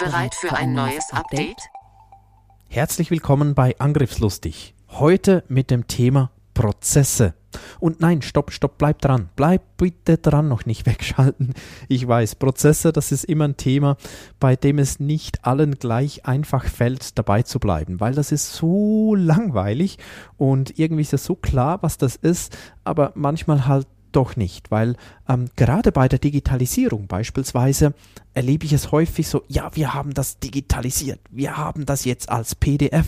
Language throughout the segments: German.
Bereit für ein neues Update? Herzlich willkommen bei Angriffslustig. Heute mit dem Thema Prozesse. Und nein, stopp, stopp, bleib dran. Bleib bitte dran, noch nicht wegschalten. Ich weiß, Prozesse, das ist immer ein Thema, bei dem es nicht allen gleich einfach fällt, dabei zu bleiben, weil das ist so langweilig und irgendwie ist es so klar, was das ist, aber manchmal halt doch nicht, weil ähm, gerade bei der Digitalisierung beispielsweise erlebe ich es häufig so, ja, wir haben das digitalisiert, wir haben das jetzt als PDF.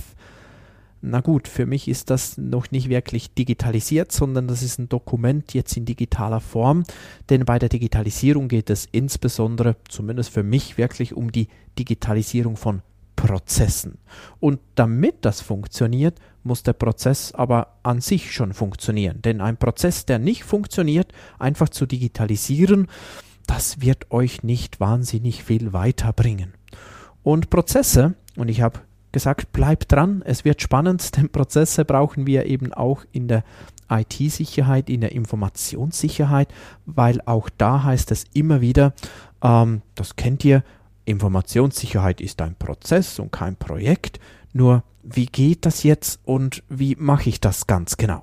Na gut, für mich ist das noch nicht wirklich digitalisiert, sondern das ist ein Dokument jetzt in digitaler Form, denn bei der Digitalisierung geht es insbesondere, zumindest für mich, wirklich um die Digitalisierung von Prozessen. Und damit das funktioniert, muss der Prozess aber an sich schon funktionieren. Denn ein Prozess, der nicht funktioniert, einfach zu digitalisieren, das wird euch nicht wahnsinnig viel weiterbringen. Und Prozesse, und ich habe gesagt, bleibt dran, es wird spannend, denn Prozesse brauchen wir eben auch in der IT-Sicherheit, in der Informationssicherheit, weil auch da heißt es immer wieder, ähm, das kennt ihr, Informationssicherheit ist ein Prozess und kein Projekt. Nur wie geht das jetzt und wie mache ich das ganz genau?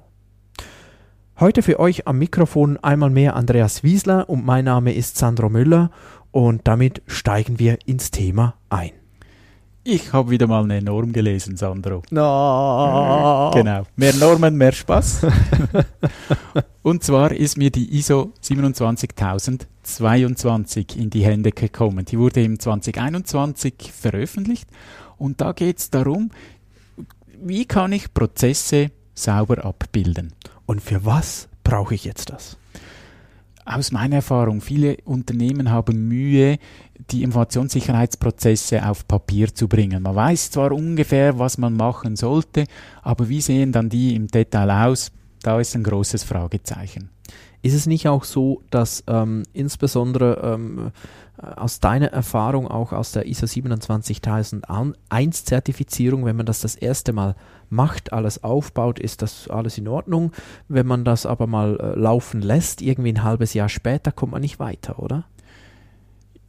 Heute für euch am Mikrofon einmal mehr Andreas Wiesler und mein Name ist Sandro Müller und damit steigen wir ins Thema ein. Ich habe wieder mal eine Norm gelesen, Sandro. No. Genau. Mehr Normen, mehr Spaß. Und zwar ist mir die ISO 27022 in die Hände gekommen. Die wurde im 2021 veröffentlicht. Und da geht es darum, wie kann ich Prozesse sauber abbilden. Und für was brauche ich jetzt das? Aus meiner Erfahrung, viele Unternehmen haben Mühe, die Informationssicherheitsprozesse auf Papier zu bringen. Man weiß zwar ungefähr, was man machen sollte, aber wie sehen dann die im Detail aus? Da ist ein großes Fragezeichen. Ist es nicht auch so, dass ähm, insbesondere ähm, aus deiner Erfahrung auch aus der ISO 27001 Zertifizierung, wenn man das das erste Mal macht, alles aufbaut, ist das alles in Ordnung. Wenn man das aber mal äh, laufen lässt, irgendwie ein halbes Jahr später, kommt man nicht weiter, oder?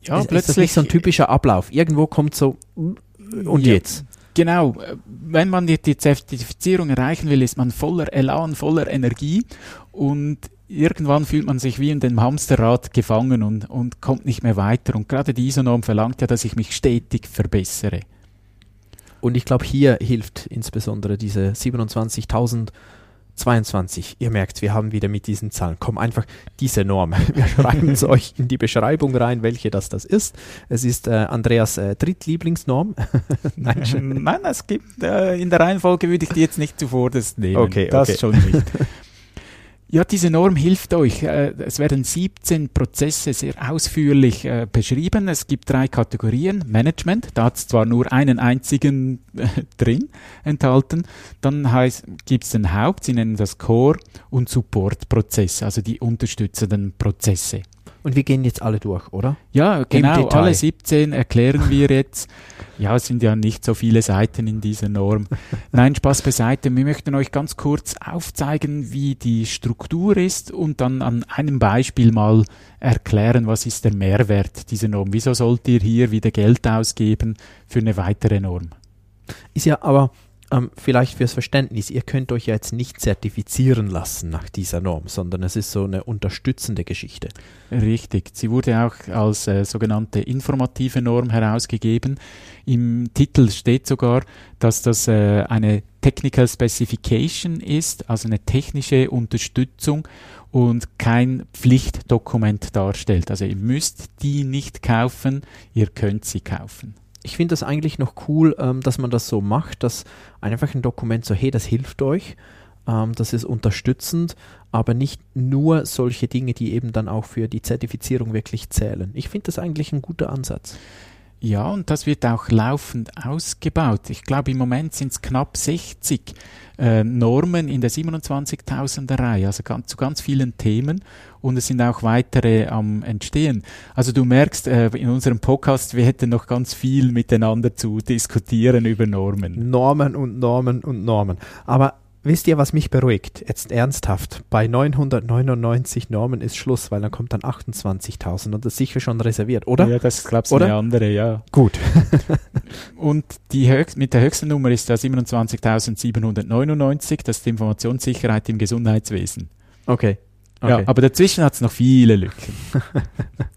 Ja, ist, plötzlich. Ist das nicht so ein typischer Ablauf? Irgendwo kommt so, und Ja. jetzt? Genau, wenn man die, die Zertifizierung erreichen will, ist man voller Elan, voller Energie und irgendwann fühlt man sich wie in dem Hamsterrad gefangen und, und kommt nicht mehr weiter. Und gerade die ISO-Norm verlangt ja, dass ich mich stetig verbessere. Und ich glaube, hier hilft insbesondere diese 27.022. Ihr merkt, wir haben wieder mit diesen Zahlen. Komm, einfach diese Norm. Wir schreiben es euch in die Beschreibung rein, welche das das ist. Es ist äh, Andreas äh, Drittlieblingsnorm. Nein, schön. Nein, es gibt, äh, in der Reihenfolge würde ich die jetzt nicht zuvorderst nehmen. Okay, das okay. schon nicht. Ja, diese Norm hilft euch. Äh, Es werden 17 Prozesse sehr ausführlich äh, beschrieben. Es gibt drei Kategorien. Management, da hat es zwar nur einen einzigen äh, drin enthalten. Dann gibt es den Haupt, sie nennen das Core und Support-Prozesse, also die unterstützenden Prozesse. Und wir gehen jetzt alle durch, oder? Ja, genau, alle 17 erklären wir jetzt. Ja, es sind ja nicht so viele Seiten in dieser Norm. Nein, Spaß beiseite. Wir möchten euch ganz kurz aufzeigen, wie die Struktur ist und dann an einem Beispiel mal erklären, was ist der Mehrwert dieser Norm. Wieso sollt ihr hier wieder Geld ausgeben für eine weitere Norm? Ist ja aber ähm, vielleicht fürs Verständnis, ihr könnt euch ja jetzt nicht zertifizieren lassen nach dieser Norm, sondern es ist so eine unterstützende Geschichte. Richtig. Sie wurde auch als äh, sogenannte informative Norm herausgegeben. Im Titel steht sogar, dass das äh, eine Technical Specification ist, also eine technische Unterstützung und kein Pflichtdokument darstellt. Also ihr müsst die nicht kaufen, ihr könnt sie kaufen. Ich finde das eigentlich noch cool, ähm, dass man das so macht, dass einfach ein Dokument so, hey, das hilft euch, ähm, das ist unterstützend, aber nicht nur solche Dinge, die eben dann auch für die Zertifizierung wirklich zählen. Ich finde das eigentlich ein guter Ansatz. Ja, und das wird auch laufend ausgebaut. Ich glaube, im Moment sind es knapp 60 äh, Normen in der 27.000er Reihe, also ganz, zu ganz vielen Themen. Und es sind auch weitere am Entstehen. Also du merkst äh, in unserem Podcast, wir hätten noch ganz viel miteinander zu diskutieren über Normen. Normen und Normen und Normen. Aber wisst ihr, was mich beruhigt? Jetzt ernsthaft. Bei 999 Normen ist Schluss, weil dann kommt dann 28.000 und das ist sicher schon reserviert, oder? Ja, das ich, Oder? eine andere, ja. Gut. Und die höchst, mit der höchsten Nummer ist da 27.799, das ist die Informationssicherheit im Gesundheitswesen. Okay. Ja, okay. aber dazwischen hat es noch viele Lücken.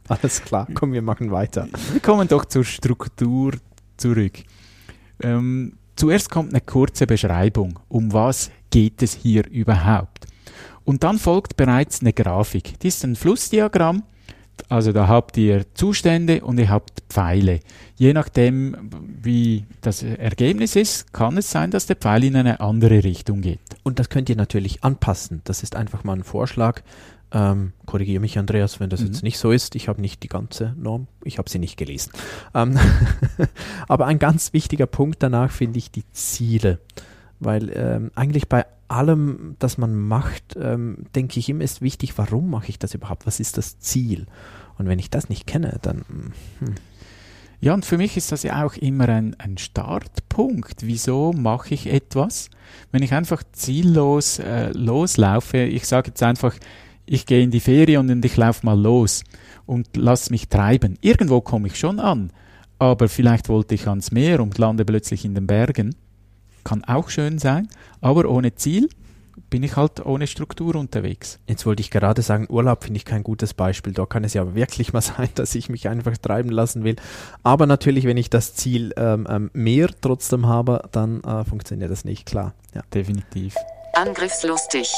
Alles klar. Komm, wir machen weiter. Wir kommen doch zur Struktur zurück. Ähm, zuerst kommt eine kurze Beschreibung, um was geht es hier überhaupt. Und dann folgt bereits eine Grafik. Die ist ein Flussdiagramm. Also da habt ihr Zustände und ihr habt Pfeile. Je nachdem, wie das Ergebnis ist, kann es sein, dass der Pfeil in eine andere Richtung geht. Und das könnt ihr natürlich anpassen. Das ist einfach mal ein Vorschlag. Ähm, Korrigiere mich, Andreas, wenn das Mhm. jetzt nicht so ist. Ich habe nicht die ganze Norm, ich habe sie nicht gelesen. Ähm, aber ein ganz wichtiger Punkt danach finde ich die Ziele. Weil ähm, eigentlich bei allem, das man macht, ähm, denke ich immer ist wichtig, warum mache ich das überhaupt? Was ist das Ziel? Und wenn ich das nicht kenne, dann hm, Ja, und für mich ist das ja auch immer ein, ein Startpunkt. Wieso mache ich etwas? Wenn ich einfach ziellos äh, loslaufe, ich sage jetzt einfach, ich gehe in die Ferien und ich laufe mal los und lass mich treiben. Irgendwo komme ich schon an, aber vielleicht wollte ich ans Meer und lande plötzlich in den Bergen. Kann auch schön sein, aber ohne Ziel bin ich halt ohne Struktur unterwegs. Jetzt wollte ich gerade sagen, Urlaub finde ich kein gutes Beispiel. Da kann es ja wirklich mal sein, dass ich mich einfach treiben lassen will. Aber natürlich, wenn ich das Ziel ähm, ähm, mehr trotzdem habe, dann äh, funktioniert das nicht, klar. Ja. Definitiv. Angriffslustig.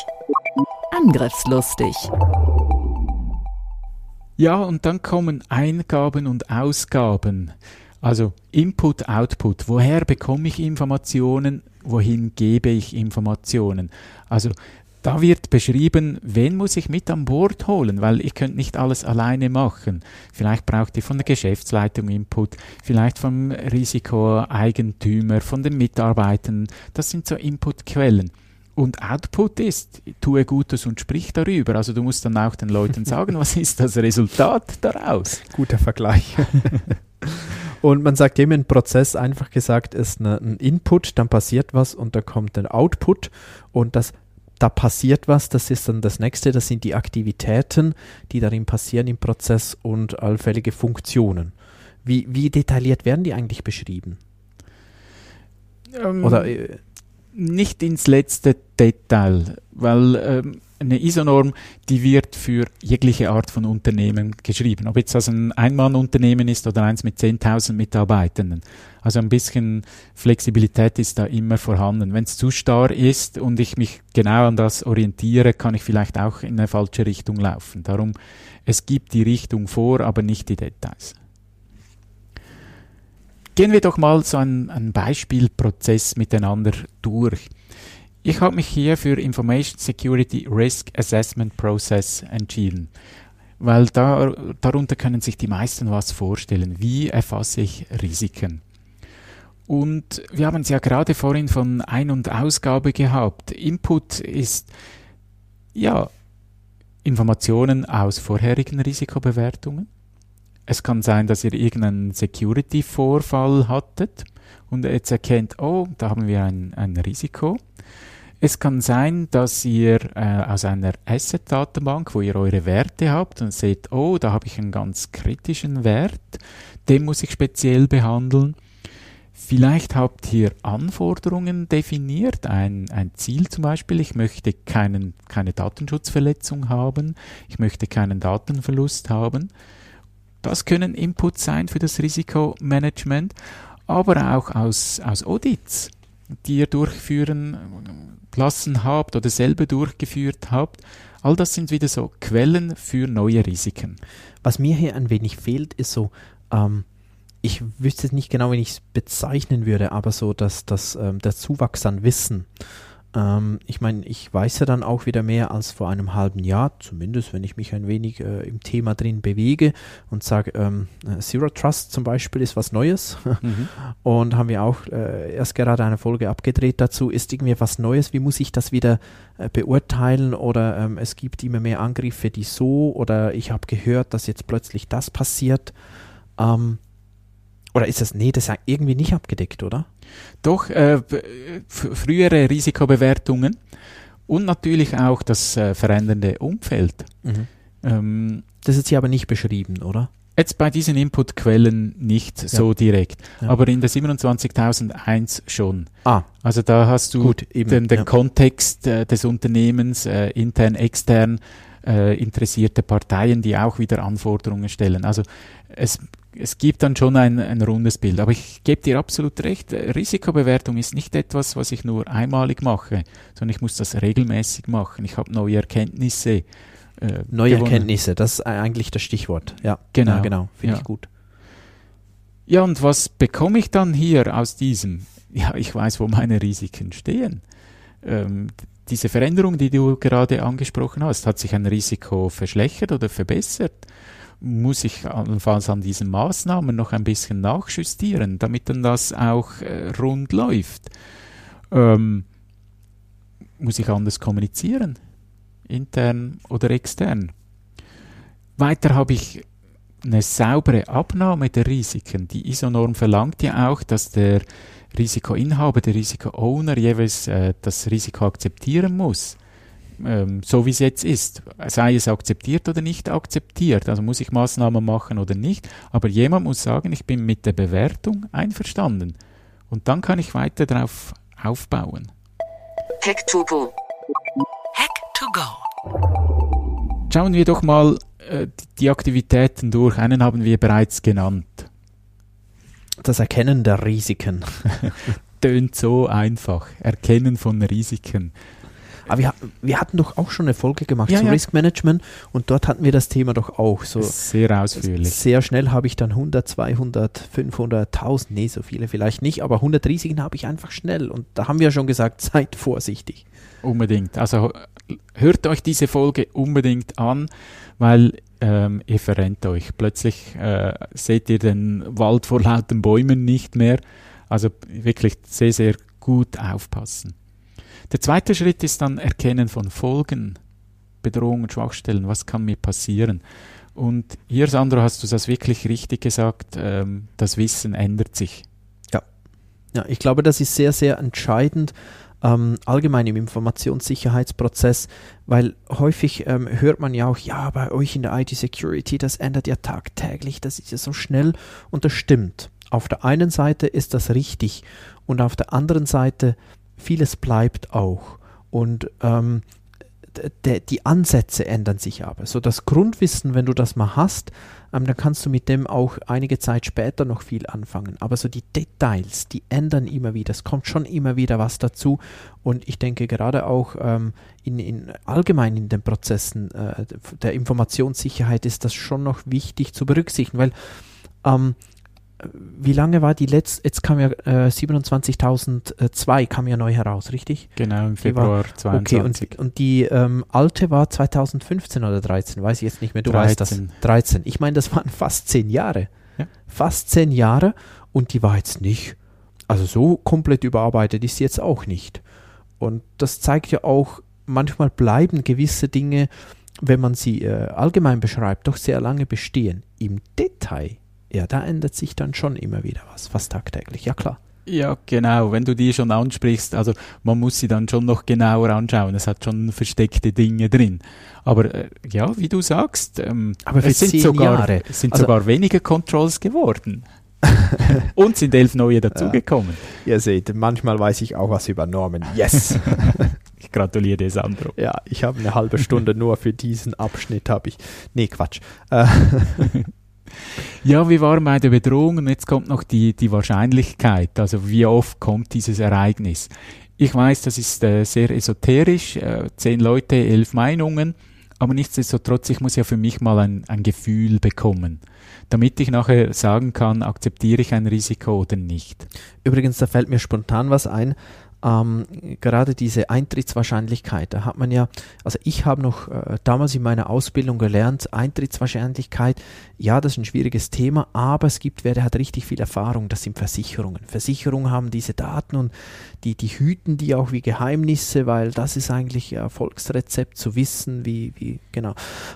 Angriffslustig. Ja, und dann kommen Eingaben und Ausgaben. Also Input, Output. Woher bekomme ich Informationen? Wohin gebe ich Informationen? Also da wird beschrieben, wen muss ich mit an Bord holen, weil ich könnte nicht alles alleine machen. Vielleicht braucht ihr von der Geschäftsleitung Input, vielleicht vom Risikoeigentümer, von den Mitarbeitern. Das sind so Inputquellen. Und Output ist, tue Gutes und sprich darüber. Also du musst dann auch den Leuten sagen, was ist das Resultat daraus? Guter Vergleich. und man sagt eben, ein Prozess, einfach gesagt, ist eine, ein Input, dann passiert was und da kommt ein Output und das da passiert was, das ist dann das nächste, das sind die Aktivitäten, die darin passieren im Prozess und allfällige Funktionen. Wie, wie detailliert werden die eigentlich beschrieben? Ähm, Oder äh, nicht ins letzte Detail, weil ähm, eine ISO-Norm, die wird für jegliche Art von Unternehmen geschrieben. Ob jetzt das ein Ein-Mann-Unternehmen ist oder eins mit 10.000 Mitarbeitenden. Also ein bisschen Flexibilität ist da immer vorhanden. Wenn es zu starr ist und ich mich genau an das orientiere, kann ich vielleicht auch in eine falsche Richtung laufen. Darum, es gibt die Richtung vor, aber nicht die Details. Gehen wir doch mal so einen, einen Beispielprozess miteinander durch. Ich habe mich hier für Information Security Risk Assessment Process entschieden, weil da, darunter können sich die meisten was vorstellen. Wie erfasse ich Risiken? Und wir haben es ja gerade vorhin von Ein- und Ausgabe gehabt. Input ist ja Informationen aus vorherigen Risikobewertungen. Es kann sein, dass ihr irgendeinen Security-Vorfall hattet und jetzt erkennt, oh, da haben wir ein, ein Risiko. Es kann sein, dass ihr äh, aus einer Asset-Datenbank, wo ihr eure Werte habt und seht, oh, da habe ich einen ganz kritischen Wert, den muss ich speziell behandeln. Vielleicht habt ihr Anforderungen definiert, ein, ein Ziel zum Beispiel, ich möchte keinen, keine Datenschutzverletzung haben, ich möchte keinen Datenverlust haben. Das können Inputs sein für das Risikomanagement, aber auch aus, aus Audits, die ihr durchführen lassen habt oder selber durchgeführt habt. All das sind wieder so Quellen für neue Risiken. was mir hier ein wenig fehlt, ist so, ähm, ich wüsste nicht genau, wie ich es bezeichnen würde, aber so, dass das, ähm, der Zuwachs an Wissen. Ähm, ich meine, ich weiß ja dann auch wieder mehr als vor einem halben Jahr, zumindest wenn ich mich ein wenig äh, im Thema drin bewege und sage, ähm, äh, Zero Trust zum Beispiel ist was Neues. Mhm. Und haben wir auch äh, erst gerade eine Folge abgedreht dazu, ist irgendwie was Neues, wie muss ich das wieder äh, beurteilen oder ähm, es gibt immer mehr Angriffe, die so oder ich habe gehört, dass jetzt plötzlich das passiert. Ähm, oder ist das, nee, das ist irgendwie nicht abgedeckt, oder? Doch, äh, frühere Risikobewertungen und natürlich auch das äh, verändernde Umfeld. Mhm. Ähm, das ist hier aber nicht beschrieben, oder? Jetzt bei diesen Inputquellen nicht ja. so direkt, ja. aber in der 27001 schon. Ah. Also da hast du Gut, eben, den, den ja. Kontext äh, des Unternehmens, äh, intern, extern, äh, interessierte Parteien, die auch wieder Anforderungen stellen. Also es es gibt dann schon ein, ein rundes Bild. Aber ich gebe dir absolut recht, Risikobewertung ist nicht etwas, was ich nur einmalig mache, sondern ich muss das regelmäßig machen. Ich habe neue Erkenntnisse. Äh, neue gewonnen. Erkenntnisse, das ist eigentlich das Stichwort. Ja, genau. Ja, genau. Finde ja. ich gut. Ja, und was bekomme ich dann hier aus diesem? Ja, ich weiß, wo meine Risiken stehen. Ähm, diese Veränderung, die du gerade angesprochen hast, hat sich ein Risiko verschlechtert oder verbessert? Muss ich allenfalls an diesen Maßnahmen noch ein bisschen nachjustieren, damit dann das auch äh, rund läuft. Ähm, muss ich anders kommunizieren, intern oder extern. Weiter habe ich eine saubere Abnahme der Risiken. Die ISO-Norm verlangt ja auch, dass der Risikoinhaber, der Risiko-Owner jeweils äh, das Risiko akzeptieren muss ähm, so wie es jetzt ist, sei es akzeptiert oder nicht akzeptiert, also muss ich Maßnahmen machen oder nicht, aber jemand muss sagen, ich bin mit der Bewertung einverstanden und dann kann ich weiter darauf aufbauen. Hack to go. Hack to go. Schauen wir doch mal äh, die Aktivitäten durch. Einen haben wir bereits genannt. Das Erkennen der Risiken. Tönt so einfach. Erkennen von Risiken. Aber wir, wir hatten doch auch schon eine Folge gemacht ja, zu ja. Risk Management und dort hatten wir das Thema doch auch so. Sehr ausführlich. Sehr schnell habe ich dann 100, 200, 500, 1000, nee, so viele vielleicht nicht, aber 100 Risiken habe ich einfach schnell und da haben wir schon gesagt, seid vorsichtig. Unbedingt. Also hört euch diese Folge unbedingt an, weil ähm, ihr verrennt euch. Plötzlich äh, seht ihr den Wald vor lauten Bäumen nicht mehr. Also wirklich sehr, sehr gut aufpassen. Der zweite Schritt ist dann Erkennen von Folgen, Bedrohungen, Schwachstellen, was kann mir passieren. Und hier, Sandro, hast du das wirklich richtig gesagt, ähm, das Wissen ändert sich. Ja. ja, ich glaube, das ist sehr, sehr entscheidend. Ähm, allgemein im Informationssicherheitsprozess, weil häufig ähm, hört man ja auch, ja, bei euch in der IT-Security, das ändert ja tagtäglich, das ist ja so schnell und das stimmt. Auf der einen Seite ist das richtig und auf der anderen Seite vieles bleibt auch. Und ähm, die Ansätze ändern sich aber. So das Grundwissen, wenn du das mal hast, ähm, dann kannst du mit dem auch einige Zeit später noch viel anfangen. Aber so die Details, die ändern immer wieder. Es kommt schon immer wieder was dazu. Und ich denke gerade auch ähm, in, in, allgemein in den Prozessen äh, der Informationssicherheit ist das schon noch wichtig zu berücksichtigen, weil ähm, wie lange war die letzte, jetzt kam ja äh, 27.002 kam ja neu heraus, richtig? Genau, im Februar war, 22. Okay, und, und die ähm, alte war 2015 oder 13, weiß ich jetzt nicht mehr, du 13. weißt das. 13. Ich meine, das waren fast zehn Jahre. Ja. Fast zehn Jahre und die war jetzt nicht, also so komplett überarbeitet ist sie jetzt auch nicht. Und das zeigt ja auch, manchmal bleiben gewisse Dinge, wenn man sie äh, allgemein beschreibt, doch sehr lange bestehen. Im Detail ja, da ändert sich dann schon immer wieder was, fast tagtäglich, ja klar. Ja, genau, wenn du die schon ansprichst, also man muss sie dann schon noch genauer anschauen. Es hat schon versteckte Dinge drin. Aber äh, ja, wie du sagst, ähm, Aber es sind, sogar, Jahre. sind also, sogar weniger Controls geworden. Und sind elf neue dazugekommen. Ja. Ihr seht, manchmal weiß ich auch was über Normen. Yes! ich gratuliere dir, Sandro. Ja, ich habe eine halbe Stunde nur für diesen Abschnitt habe ich. Nee, Quatsch. Ja, wir waren bei der Bedrohung und jetzt kommt noch die, die Wahrscheinlichkeit. Also wie oft kommt dieses Ereignis? Ich weiß, das ist äh, sehr esoterisch, äh, zehn Leute, elf Meinungen, aber nichtsdestotrotz, ich muss ja für mich mal ein, ein Gefühl bekommen, damit ich nachher sagen kann, akzeptiere ich ein Risiko oder nicht. Übrigens, da fällt mir spontan was ein. ähm, gerade diese Eintrittswahrscheinlichkeit, da hat man ja, also ich habe noch äh, damals in meiner Ausbildung gelernt, Eintrittswahrscheinlichkeit, ja, das ist ein schwieriges Thema, aber es gibt wer, der hat richtig viel Erfahrung, das sind Versicherungen. Versicherungen haben diese Daten und die, die hüten die auch wie Geheimnisse, weil das ist eigentlich Erfolgsrezept zu wissen, wie, wie, genau.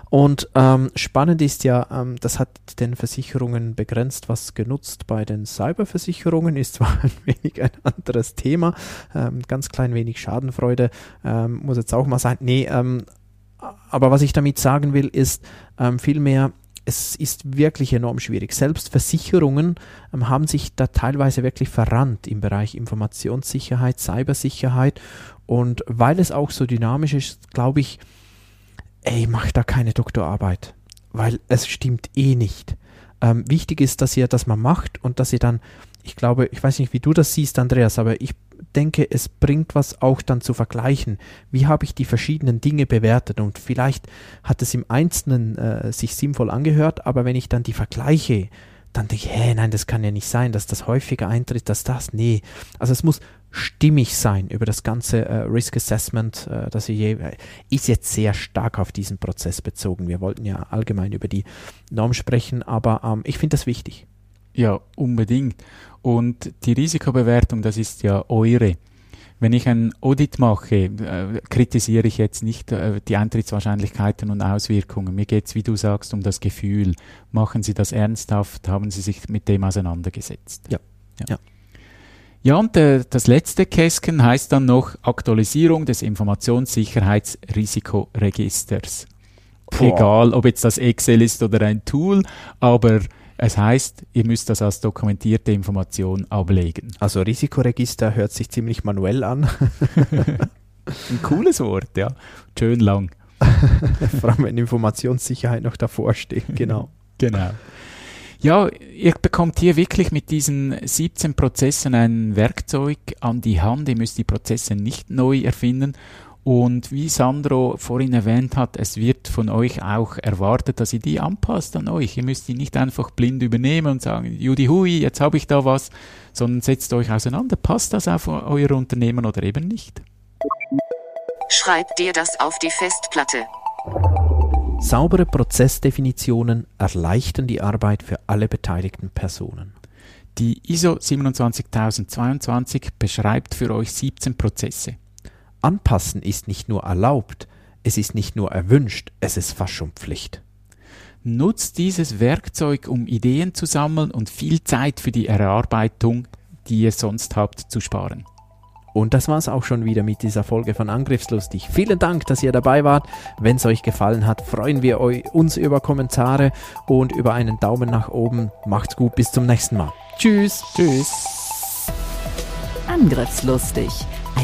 Und ähm, spannend ist ja, ähm, das hat den Versicherungen begrenzt, was genutzt bei den Cyberversicherungen ist zwar ein wenig ein anderes Thema, ähm, ganz klein wenig Schadenfreude ähm, muss jetzt auch mal sein. Nee, ähm, aber was ich damit sagen will, ist ähm, vielmehr, es ist wirklich enorm schwierig. Selbst Versicherungen ähm, haben sich da teilweise wirklich verrannt im Bereich Informationssicherheit, Cybersicherheit. Und weil es auch so dynamisch ist, glaube ich, ey, mach da keine Doktorarbeit, weil es stimmt eh nicht. Ähm, wichtig ist, dass ihr das mal macht und dass ihr dann, ich glaube, ich weiß nicht, wie du das siehst, Andreas, aber ich denke, es bringt was auch dann zu vergleichen. Wie habe ich die verschiedenen Dinge bewertet? Und vielleicht hat es im Einzelnen äh, sich sinnvoll angehört, aber wenn ich dann die vergleiche, dann denke ich, hä, nein, das kann ja nicht sein, dass das häufiger eintritt, dass das, nee. Also es muss stimmig sein über das ganze äh, Risk Assessment, äh, das je, äh, ist jetzt sehr stark auf diesen Prozess bezogen. Wir wollten ja allgemein über die Norm sprechen, aber ähm, ich finde das wichtig. Ja, unbedingt. Und die Risikobewertung, das ist ja eure. Wenn ich ein Audit mache, äh, kritisiere ich jetzt nicht äh, die Eintrittswahrscheinlichkeiten und Auswirkungen. Mir geht es, wie du sagst, um das Gefühl. Machen Sie das ernsthaft? Haben Sie sich mit dem auseinandergesetzt? Ja. Ja, ja. ja und äh, das letzte Kästchen heißt dann noch Aktualisierung des Informationssicherheitsrisikoregisters. Egal, ob jetzt das Excel ist oder ein Tool, aber es heißt, ihr müsst das als dokumentierte Information ablegen. Also Risikoregister hört sich ziemlich manuell an. Ein cooles Wort, ja. Schön lang. Vor allem, wenn Informationssicherheit noch davor steht, genau. genau. Ja, ihr bekommt hier wirklich mit diesen 17 Prozessen ein Werkzeug an die Hand. Ihr müsst die Prozesse nicht neu erfinden und wie Sandro vorhin erwähnt hat, es wird von euch auch erwartet, dass ihr die anpasst an euch. Ihr müsst die nicht einfach blind übernehmen und sagen, Judi hui, jetzt habe ich da was, sondern setzt euch auseinander. Passt das auf euer Unternehmen oder eben nicht? Schreib dir das auf die Festplatte. Saubere Prozessdefinitionen erleichtern die Arbeit für alle beteiligten Personen. Die ISO 27022 beschreibt für euch 17 Prozesse. Anpassen ist nicht nur erlaubt, es ist nicht nur erwünscht, es ist fast schon Pflicht. Nutzt dieses Werkzeug, um Ideen zu sammeln und viel Zeit für die Erarbeitung, die ihr sonst habt, zu sparen. Und das war's auch schon wieder mit dieser Folge von Angriffslustig. Vielen Dank, dass ihr dabei wart. Wenn es euch gefallen hat, freuen wir uns über Kommentare und über einen Daumen nach oben. Macht's gut, bis zum nächsten Mal. Tschüss. Tschüss. Angriffslustig